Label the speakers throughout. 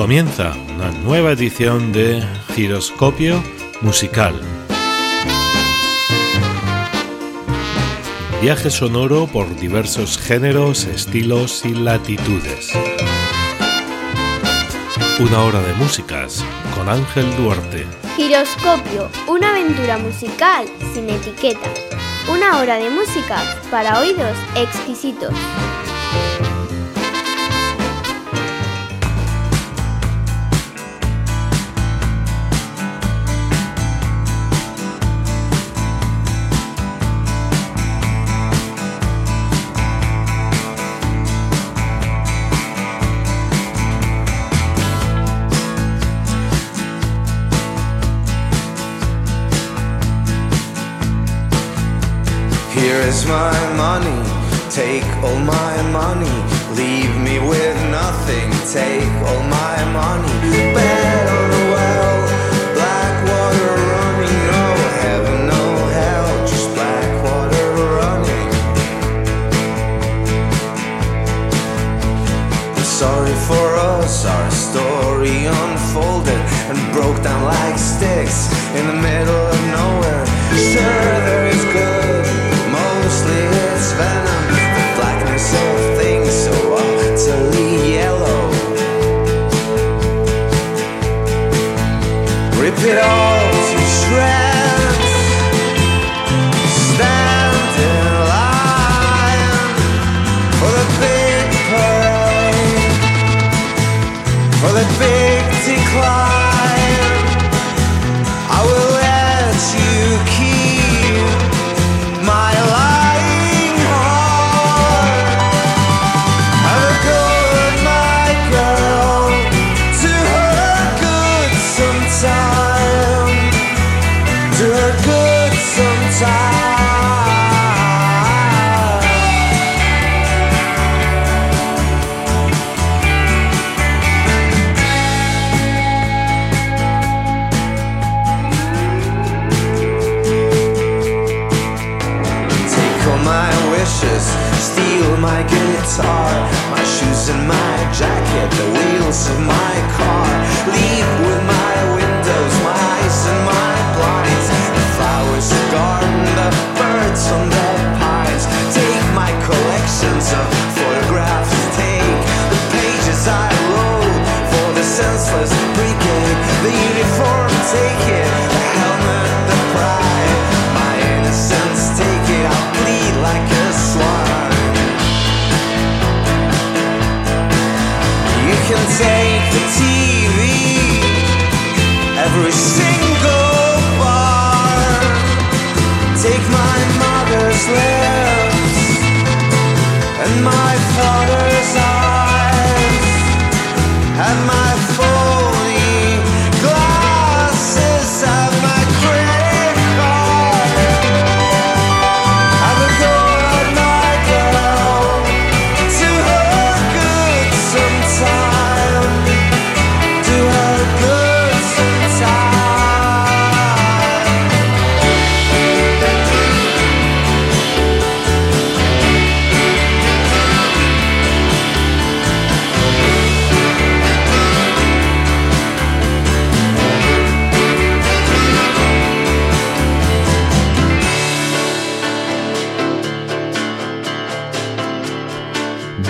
Speaker 1: comienza una nueva edición de Giroscopio Musical. Viaje sonoro por diversos géneros, estilos y latitudes. Una hora de músicas con Ángel Duarte.
Speaker 2: Giroscopio, una aventura musical sin etiquetas. Una hora de música para oídos exquisitos.
Speaker 3: My money. Take all my money. Leave me with nothing. Take all my money. Bet on the well. Black water running. No heaven, no hell. Just black water running. I'm sorry for us. Our story unfolded and broke down like sticks in the middle of nowhere. Sure, it all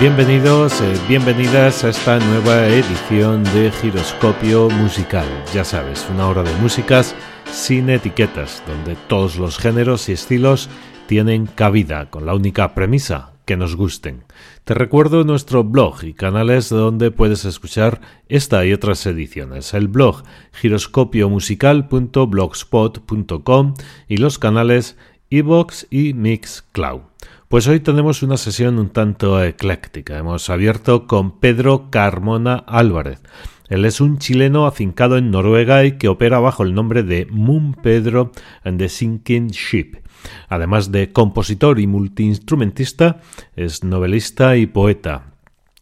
Speaker 1: Bienvenidos, eh, bienvenidas a esta nueva edición de Giroscopio Musical. Ya sabes, una hora de músicas sin etiquetas, donde todos los géneros y estilos tienen cabida, con la única premisa que nos gusten. Te recuerdo nuestro blog y canales donde puedes escuchar esta y otras ediciones. El blog giroscopiomusical.blogspot.com y los canales iVoox y Mixcloud. Pues hoy tenemos una sesión un tanto ecléctica. Hemos abierto con Pedro Carmona Álvarez. Él es un chileno afincado en Noruega y que opera bajo el nombre de Moon Pedro and the Sinking Ship. Además de compositor y multiinstrumentista, es novelista y poeta.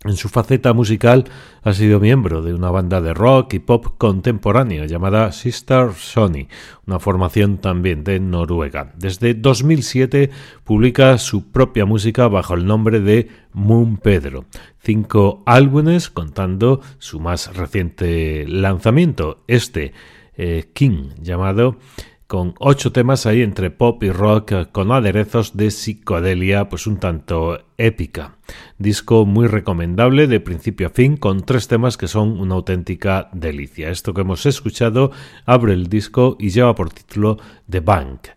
Speaker 1: En su faceta musical ha sido miembro de una banda de rock y pop contemporáneo llamada Sister Sony, una formación también de Noruega. Desde 2007 publica su propia música bajo el nombre de Moon Pedro. Cinco álbumes contando su más reciente lanzamiento, este eh, King, llamado con ocho temas ahí entre pop y rock con aderezos de psicodelia pues un tanto épica. Disco muy recomendable de principio a fin con tres temas que son una auténtica delicia. Esto que hemos escuchado abre el disco y lleva por título The Bank.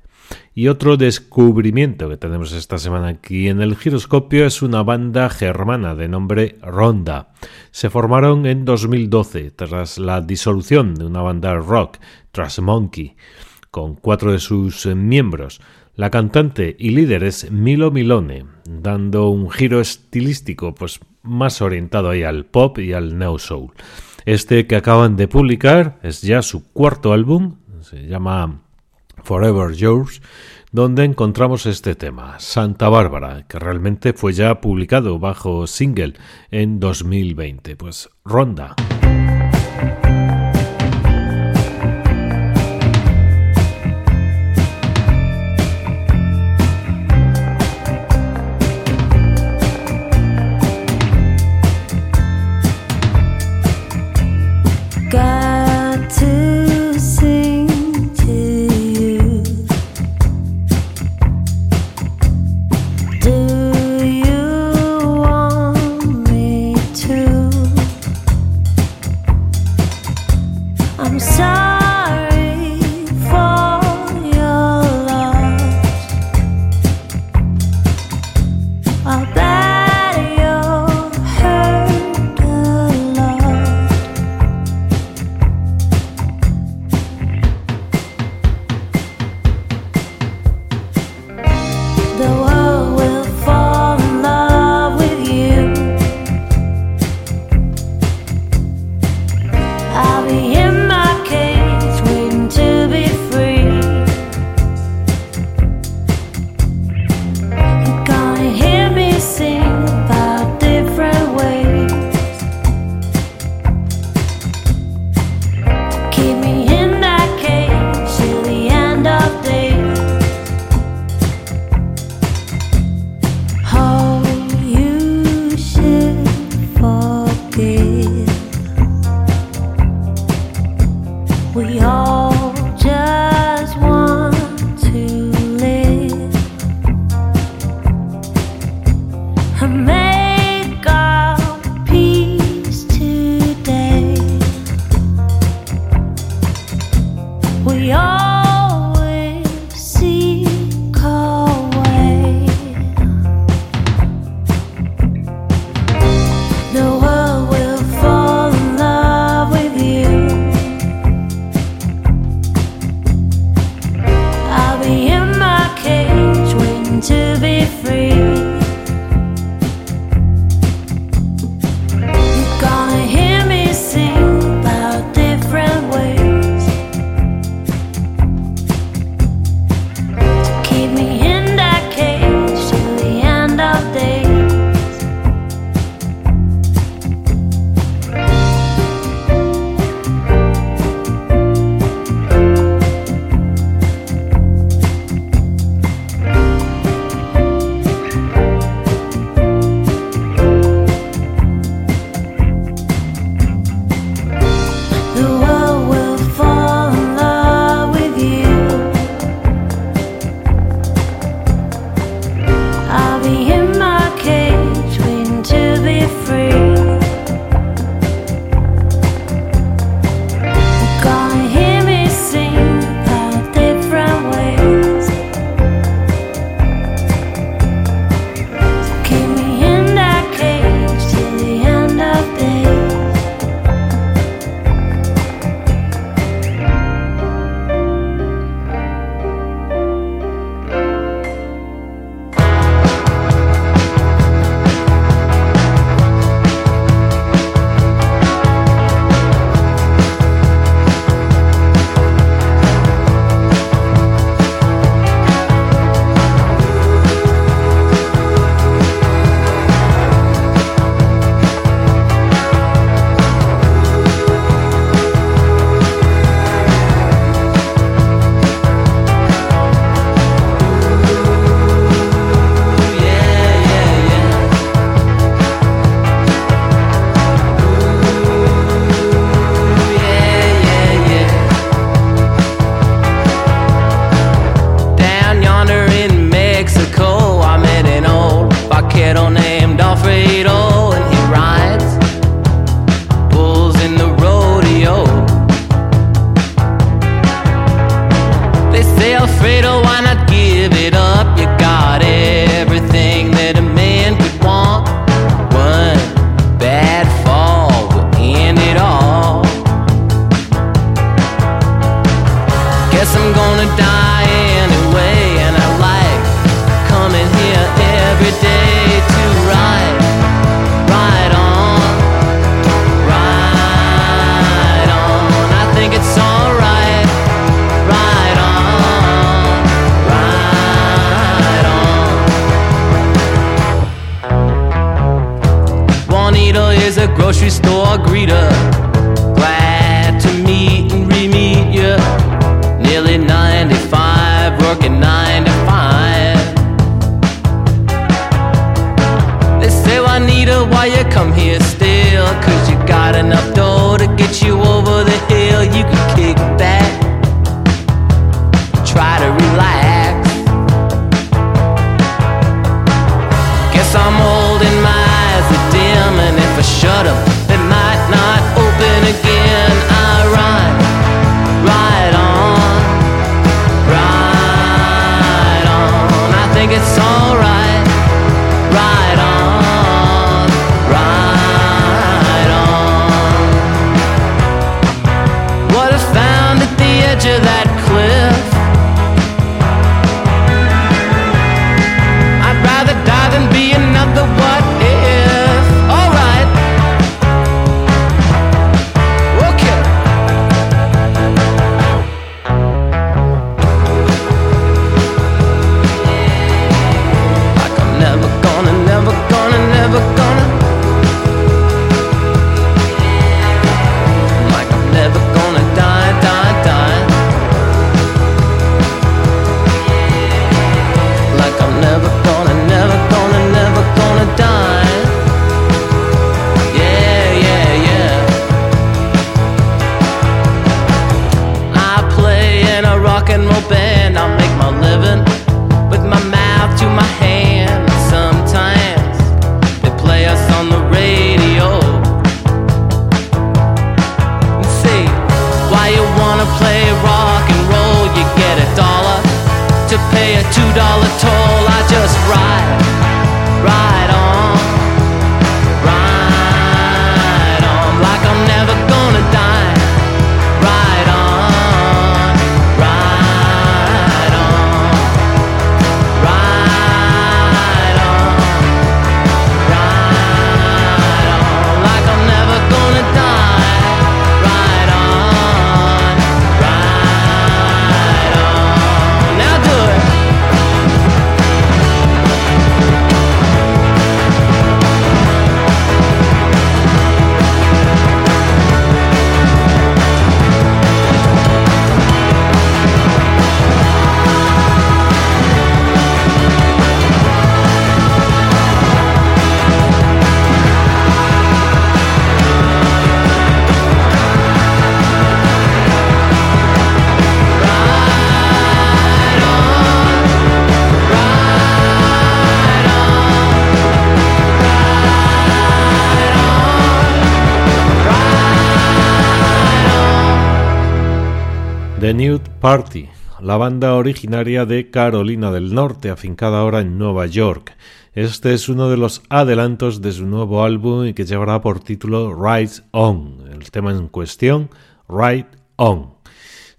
Speaker 1: Y otro descubrimiento que tenemos esta semana aquí en el giroscopio es una banda germana de nombre Ronda. Se formaron en 2012 tras la disolución de una banda rock, Trash Monkey con cuatro de sus eh, miembros. La cantante y líder es Milo Milone, dando un giro estilístico pues más orientado ahí al pop y al neo soul. Este que acaban de publicar es ya su cuarto álbum, se llama Forever Yours, donde encontramos este tema, Santa Bárbara, que realmente fue ya publicado bajo single en 2020. Pues Ronda.
Speaker 4: Grocery store greeter.
Speaker 1: Party, la banda originaria de Carolina del Norte, afincada ahora en Nueva York. Este es uno de los adelantos de su nuevo álbum y que llevará por título Ride On. El tema en cuestión, Ride On.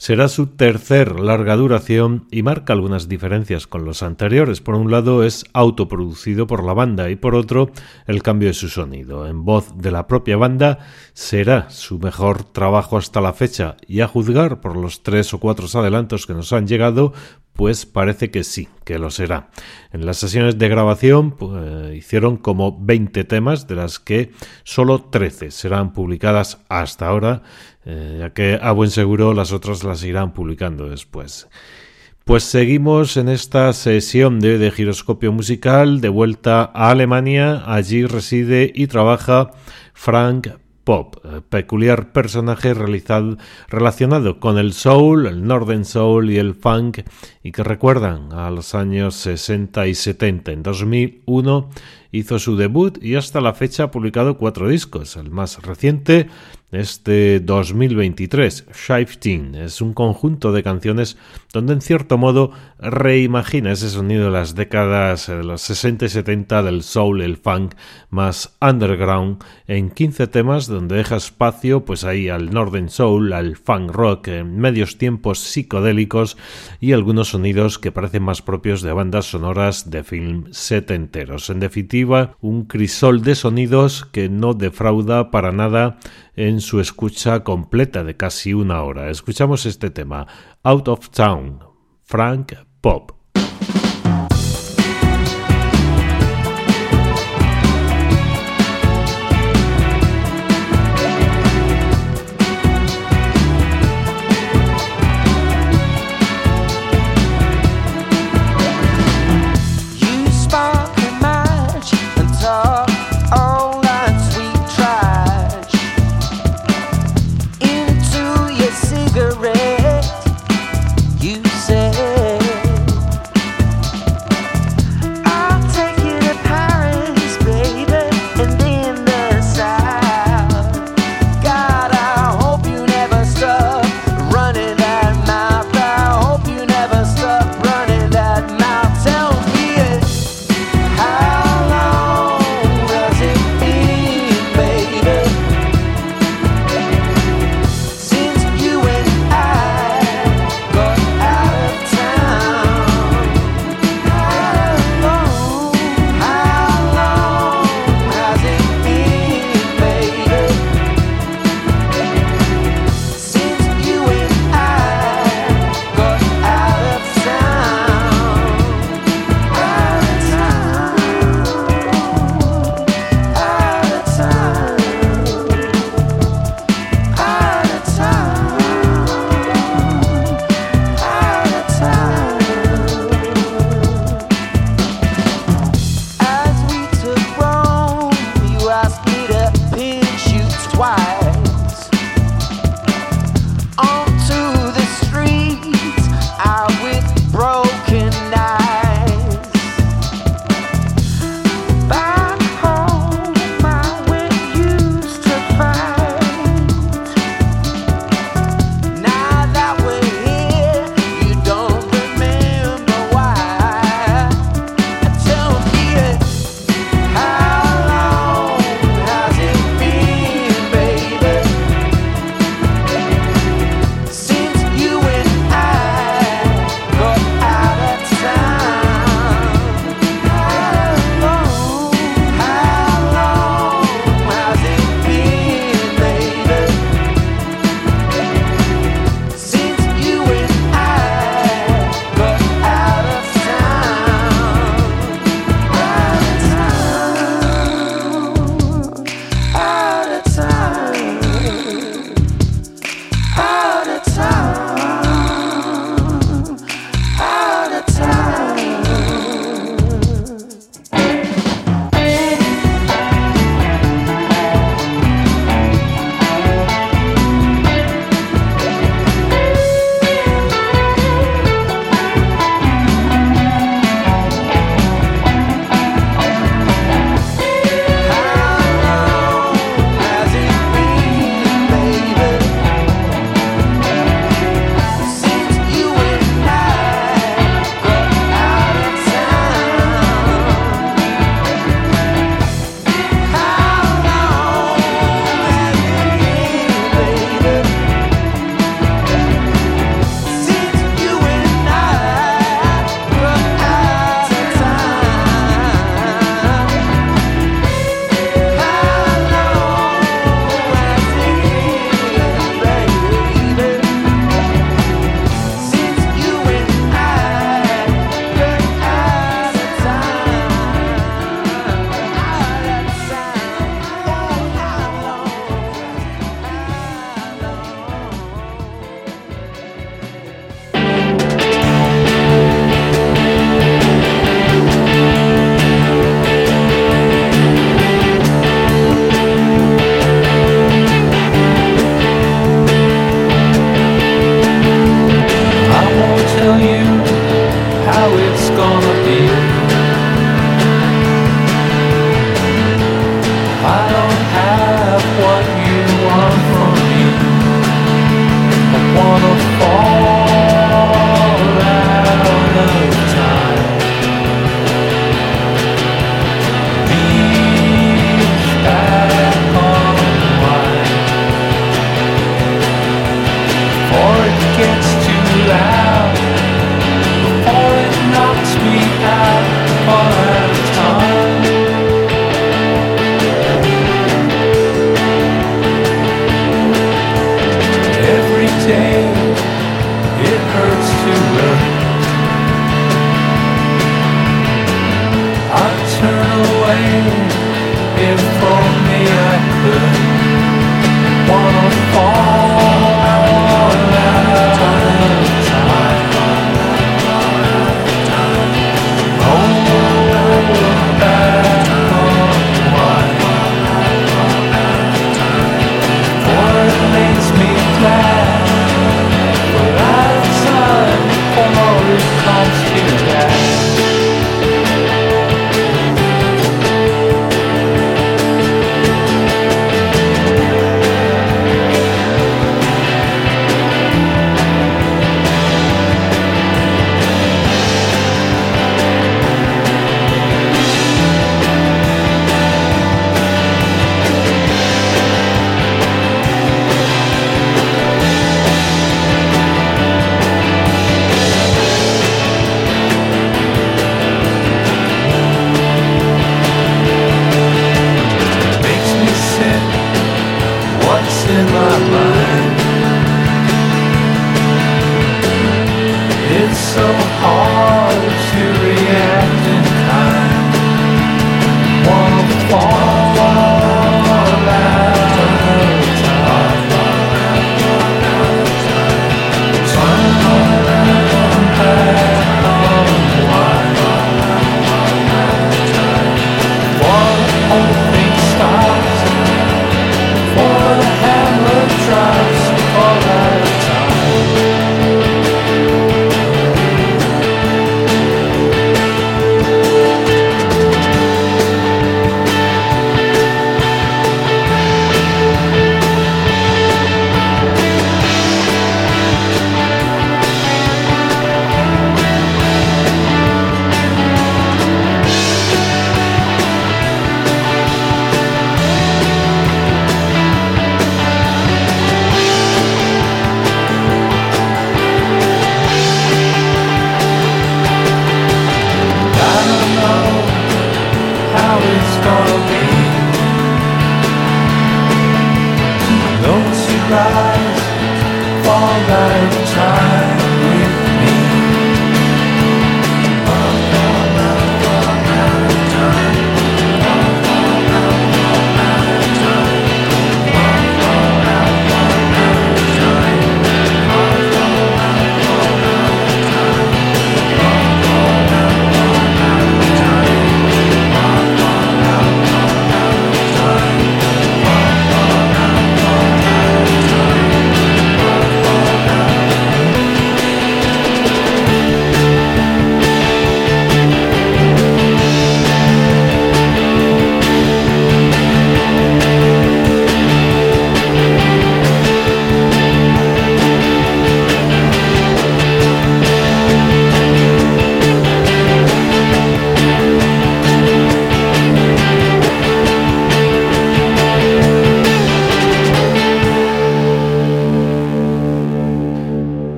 Speaker 1: Será su tercer larga duración y marca algunas diferencias con los anteriores. Por un lado es autoproducido por la banda y por otro el cambio de su sonido. En voz de la propia banda será su mejor trabajo hasta la fecha y a juzgar por los tres o cuatro adelantos que nos han llegado, pues parece que sí, que lo será. En las sesiones de grabación pues, hicieron como 20 temas, de las que solo 13 serán publicadas hasta ahora, eh, ya que a buen seguro las otras las irán publicando después. Pues seguimos en esta sesión de, de giroscopio musical de vuelta a Alemania. Allí reside y trabaja Frank Pop, eh, peculiar personaje relacionado con el soul, el northern soul y el funk y que recuerdan a los años 60 y 70. En 2001 hizo su debut y hasta la fecha ha publicado cuatro discos. El más reciente este 2023, Shifting, es un conjunto de canciones donde en cierto modo reimagina ese sonido de las décadas de los 60 y 70 del soul, el funk más underground en 15 temas donde deja espacio pues ahí al northern soul, al funk rock, en medios tiempos psicodélicos y algunos sonidos que parecen más propios de bandas sonoras de film setenteros. En definitiva, un crisol de sonidos que no defrauda para nada en su escucha completa de casi una hora. Escuchamos este tema, Out of Town, Frank Pop.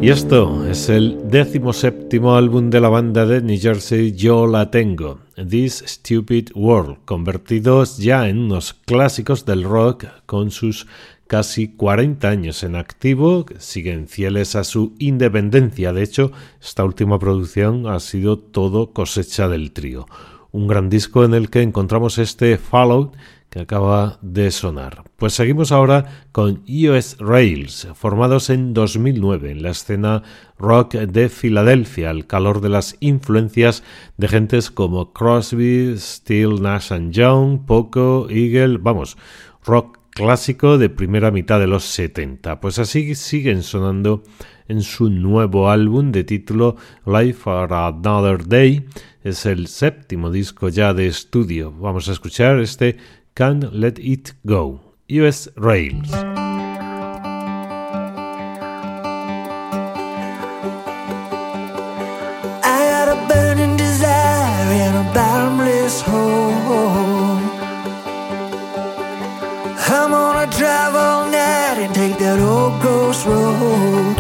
Speaker 1: Y esto es el décimo séptimo álbum de la banda de New Jersey Yo La Tengo, This Stupid World, convertidos ya en unos clásicos del rock con sus casi 40 años en activo, siguen fieles a su independencia. De hecho, esta última producción ha sido todo cosecha del trío. Un gran disco en el que encontramos este Fallout acaba de sonar. Pues seguimos ahora con US Rails, formados en 2009 en la escena rock de Filadelfia, al calor de las influencias de gentes como Crosby, Steel, Nash Young, Poco, Eagle, vamos, rock clásico de primera mitad de los 70. Pues así siguen sonando en su nuevo álbum de título Life for Another Day. Es el séptimo disco ya de estudio. Vamos a escuchar este Can't Let It Go, US Rails.
Speaker 5: I got a burning desire in a bottomless hole. I'm gonna drive all night and take that old ghost road.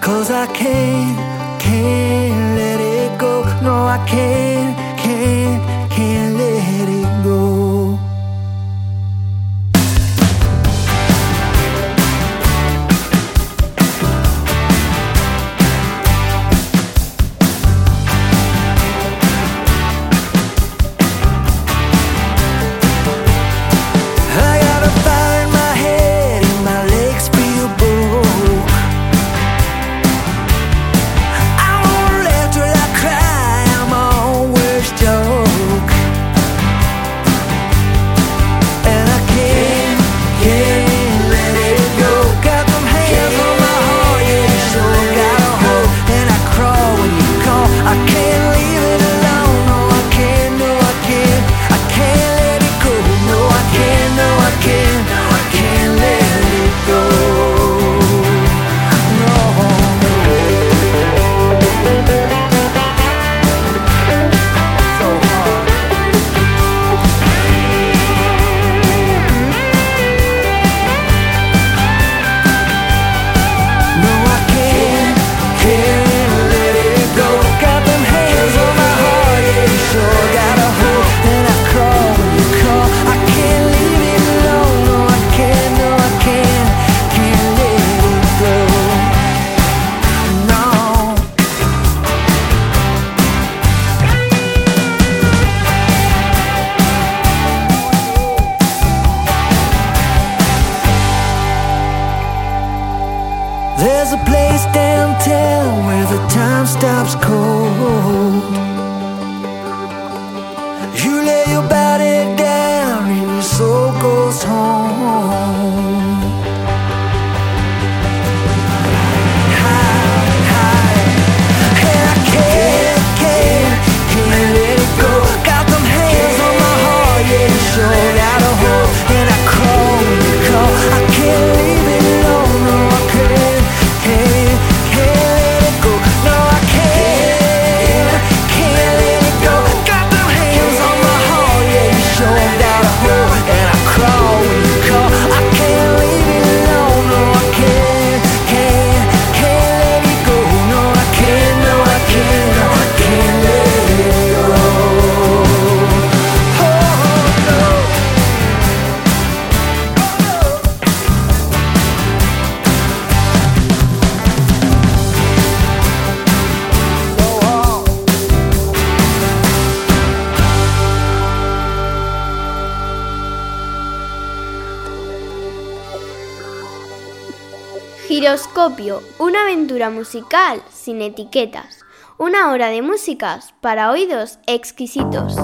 Speaker 5: Cause I can't, can't let it go. No, I can't, can't. Face them where the time stops cold. You lay your body down and your soul goes home.
Speaker 2: Una aventura musical sin etiquetas. Una hora de músicas para oídos exquisitos.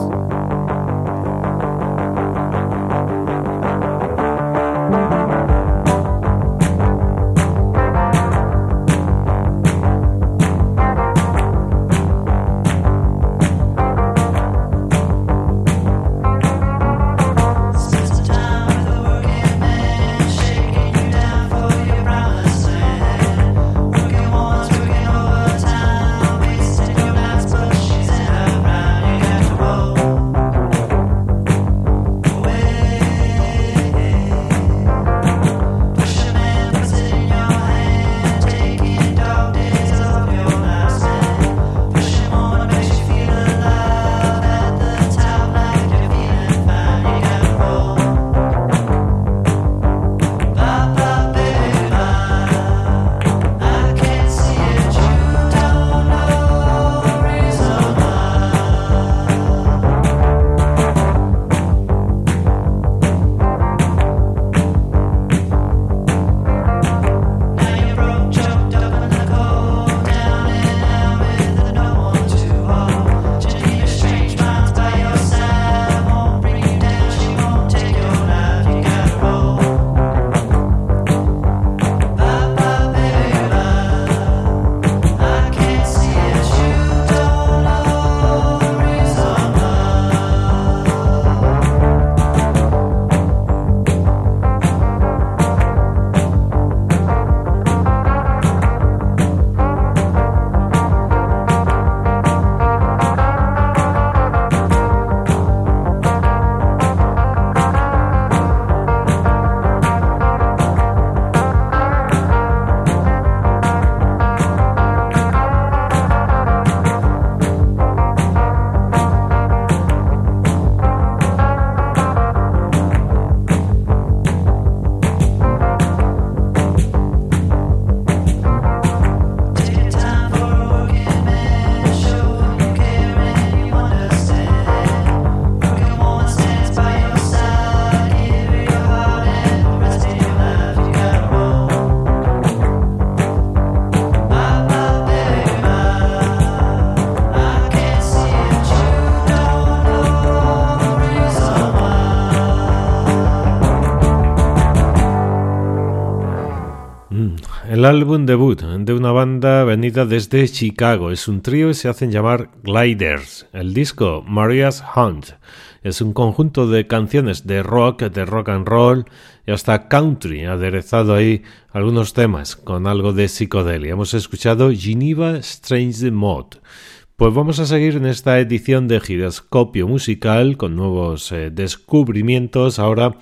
Speaker 1: El álbum debut de una banda venida desde Chicago. Es un trío y se hacen llamar Gliders. El disco Maria's Hunt es un conjunto de canciones de rock, de rock and roll y hasta country, aderezado ahí algunos temas con algo de psicodelia. Hemos escuchado Geneva Strange Mod. Pues vamos a seguir en esta edición de Giroscopio Musical con nuevos eh, descubrimientos. Ahora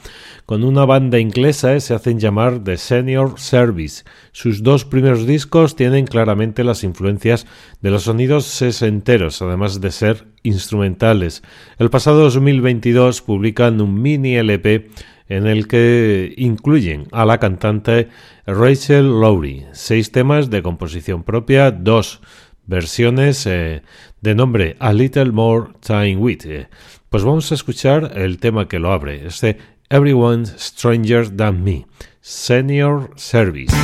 Speaker 1: con una banda inglesa eh, se hacen llamar The Senior Service. Sus dos primeros discos tienen claramente las influencias de los sonidos sesenteros, además de ser instrumentales. El pasado 2022 publican un mini LP en el que incluyen a la cantante Rachel Lowry, seis temas de composición propia, dos versiones eh, de nombre A Little More Time With. Eh, pues vamos a escuchar el tema que lo abre, este Everyone's Stranger Than Me, Senior Service.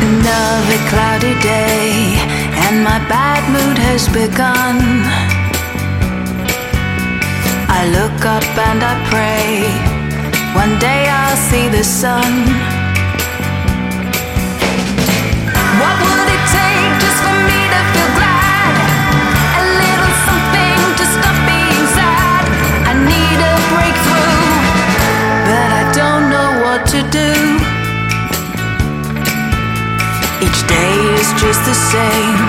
Speaker 6: Another cloudy day and my bad mood has begun. I look up and I pray, one day I'll see the sun. What would it take just for me to feel glad? A little something to stop being sad. I need a breakthrough, but I don't know what to do. Each day is just the same.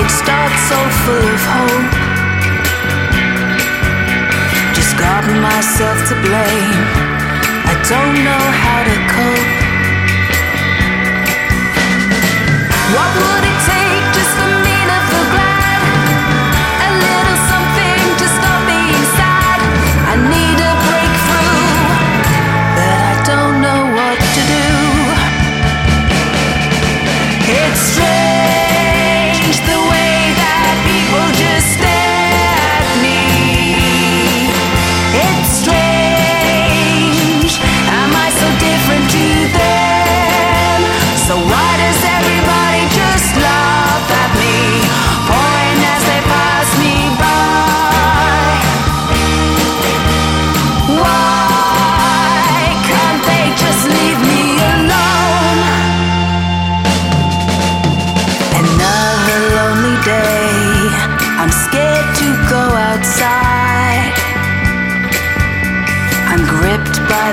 Speaker 6: It starts so full of hope. Just got myself to blame. I don't know how to cope. What would it take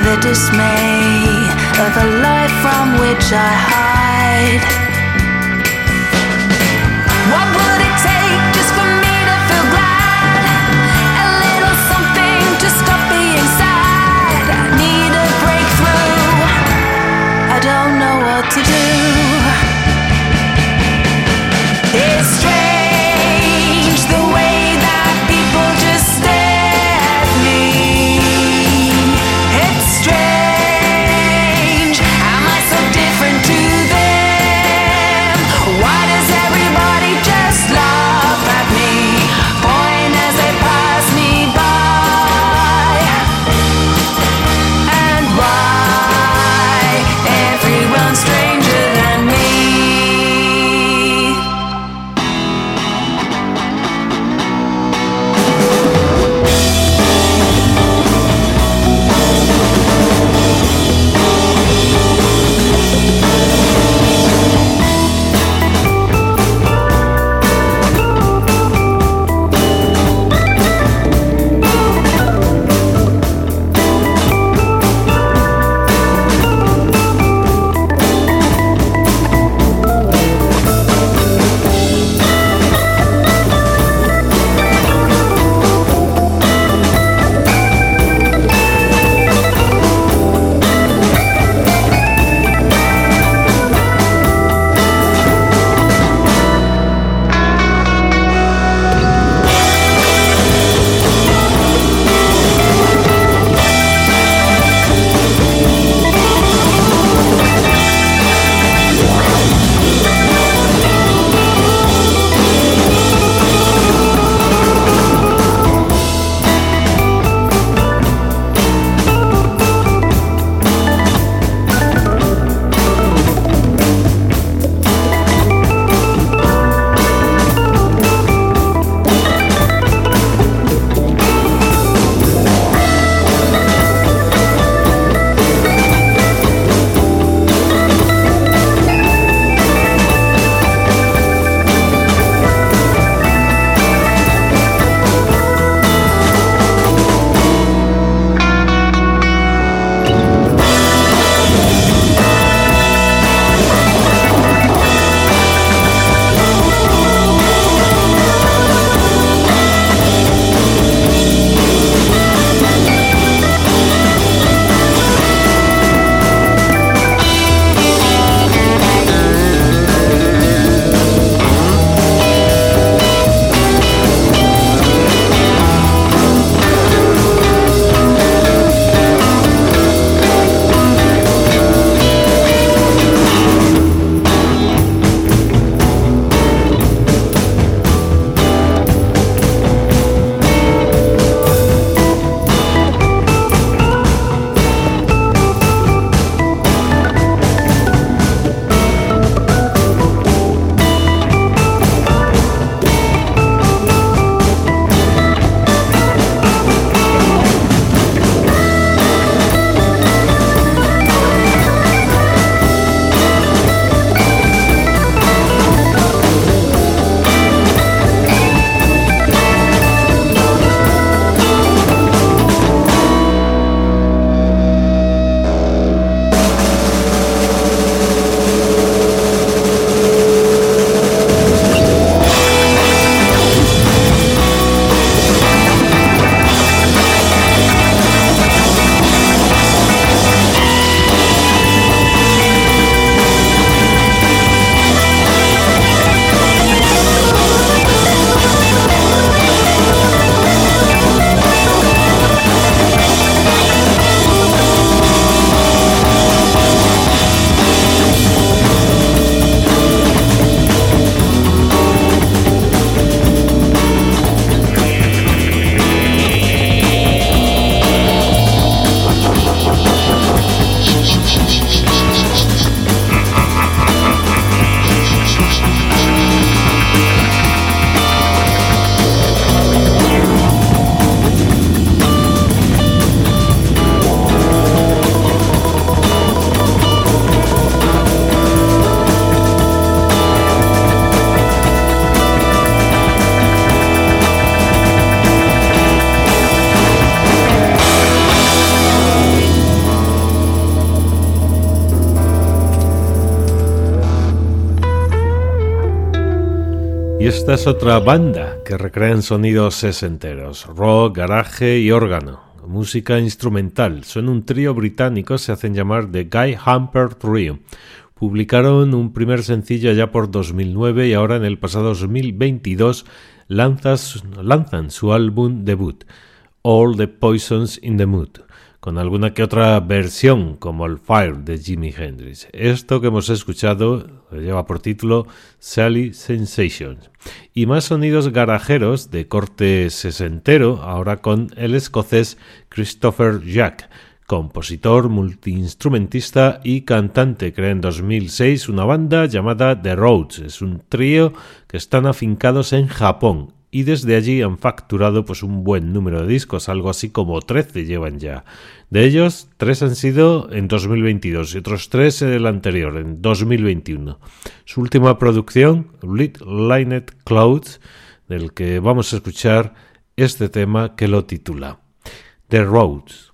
Speaker 6: the dismay of a life from which I hide.
Speaker 1: Esta es otra banda que recrean sonidos sesenteros, rock, garaje y órgano, música instrumental. Son un trío británico, se hacen llamar The Guy Hamper Trio. Publicaron un primer sencillo ya por 2009 y ahora en el pasado 2022 lanzan su álbum debut, All the Poisons in the Mood con alguna que otra versión como el Fire de Jimi Hendrix. Esto que hemos escuchado lleva por título Sally Sensations. Y más sonidos garajeros de corte sesentero, ahora con el escocés Christopher Jack, compositor, multiinstrumentista y cantante. Crea en 2006 una banda llamada The Roads. Es un trío que están afincados en Japón y desde allí han facturado pues un buen número de discos, algo así como 13 llevan ya. De ellos, tres han sido en 2022 y otros tres en el anterior, en 2021. Su última producción, Lit Lined Clouds, del que vamos a escuchar este tema que lo titula The Roads.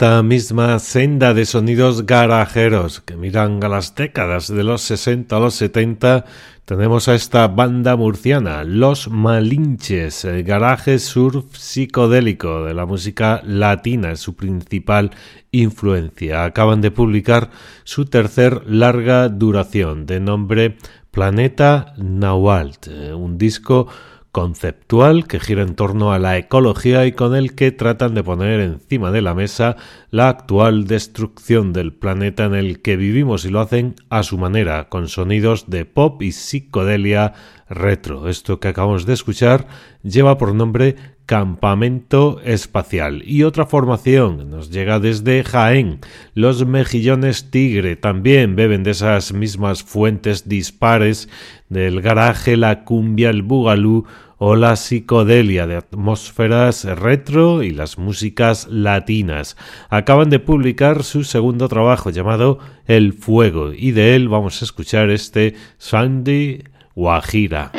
Speaker 1: Esta misma senda de sonidos garajeros que miran a las décadas de los 60 a los 70, tenemos a esta banda murciana, Los Malinches, el garaje surf psicodélico de la música latina, es su principal influencia. Acaban de publicar su tercer larga duración de nombre Planeta Nawalt, eh, un disco conceptual que gira en torno a la ecología y con el que tratan de poner encima de la mesa la actual destrucción del planeta en el que vivimos y lo hacen a su manera, con sonidos de pop y psicodelia retro. Esto que acabamos de escuchar lleva por nombre Campamento Espacial. Y otra formación nos llega desde Jaén. Los mejillones tigre también beben de esas mismas fuentes dispares del garaje, la cumbia, el bugalú o la psicodelia de atmósferas retro y las músicas latinas. Acaban de publicar su segundo trabajo llamado El Fuego y de él vamos a escuchar este Sandy Guajira.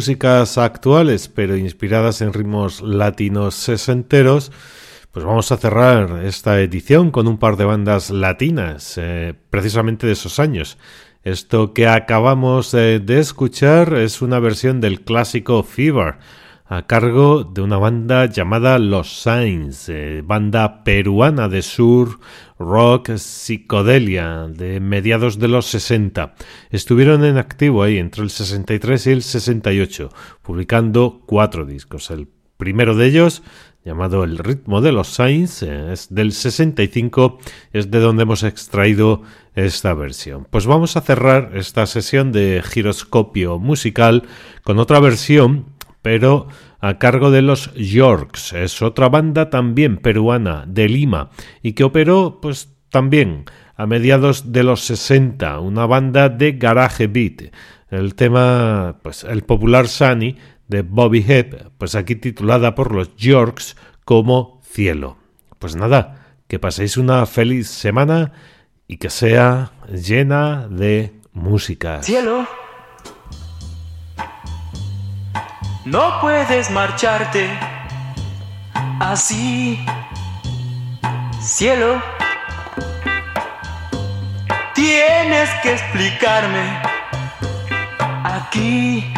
Speaker 1: Músicas actuales, pero inspiradas en ritmos latinos sesenteros, pues vamos a cerrar esta edición con un par de bandas latinas, eh, precisamente de esos años. Esto que acabamos de escuchar es una versión del clásico Fever, a cargo de una banda llamada Los Saints, eh, banda peruana de sur rock psicodelia de mediados de los 60. Estuvieron en activo ahí entre el 63 y el 68, publicando cuatro discos. El primero de ellos, llamado El ritmo de los Saints, eh, es del 65, es de donde hemos extraído esta versión. Pues vamos a cerrar esta sesión de giroscopio musical con otra versión pero a cargo de los Yorks. Es otra banda también peruana de Lima y que operó pues también a mediados de los 60, una banda de garage beat. El tema, pues el popular Sunny de Bobby Hebb, pues aquí titulada por los Yorks como Cielo. Pues nada, que paséis una feliz semana y que sea llena de música.
Speaker 6: Cielo. No puedes marcharte así, cielo. Tienes que explicarme aquí.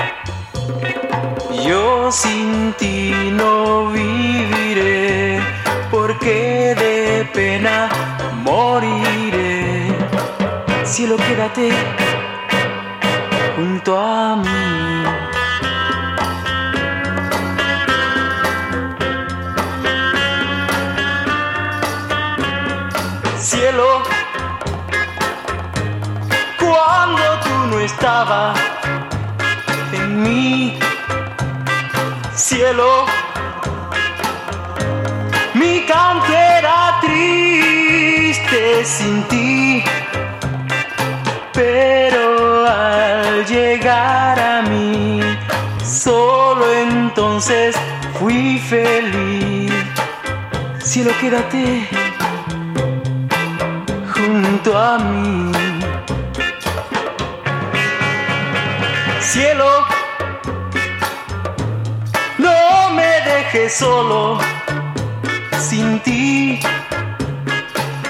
Speaker 6: Yo sin ti no viviré, porque de pena moriré. Cielo, quédate junto a mí. No estabas en mi cielo. Mi canto era triste sin ti, pero al llegar a mí, solo entonces fui feliz. Cielo, quédate junto a mí. Cielo, no me dejes solo sin ti.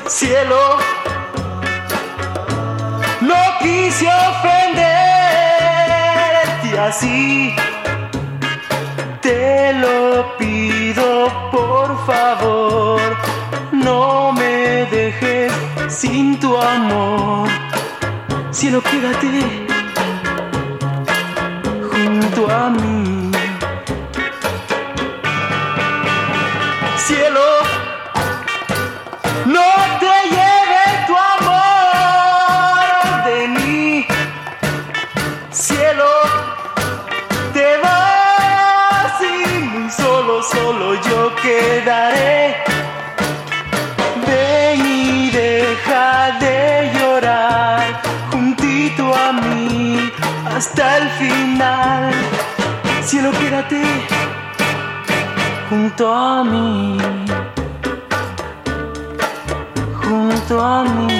Speaker 6: Cielo, no quise ofenderte así. Te lo pido por favor, no me dejes sin tu amor. Cielo, quédate junto junto a mí, junto a mí.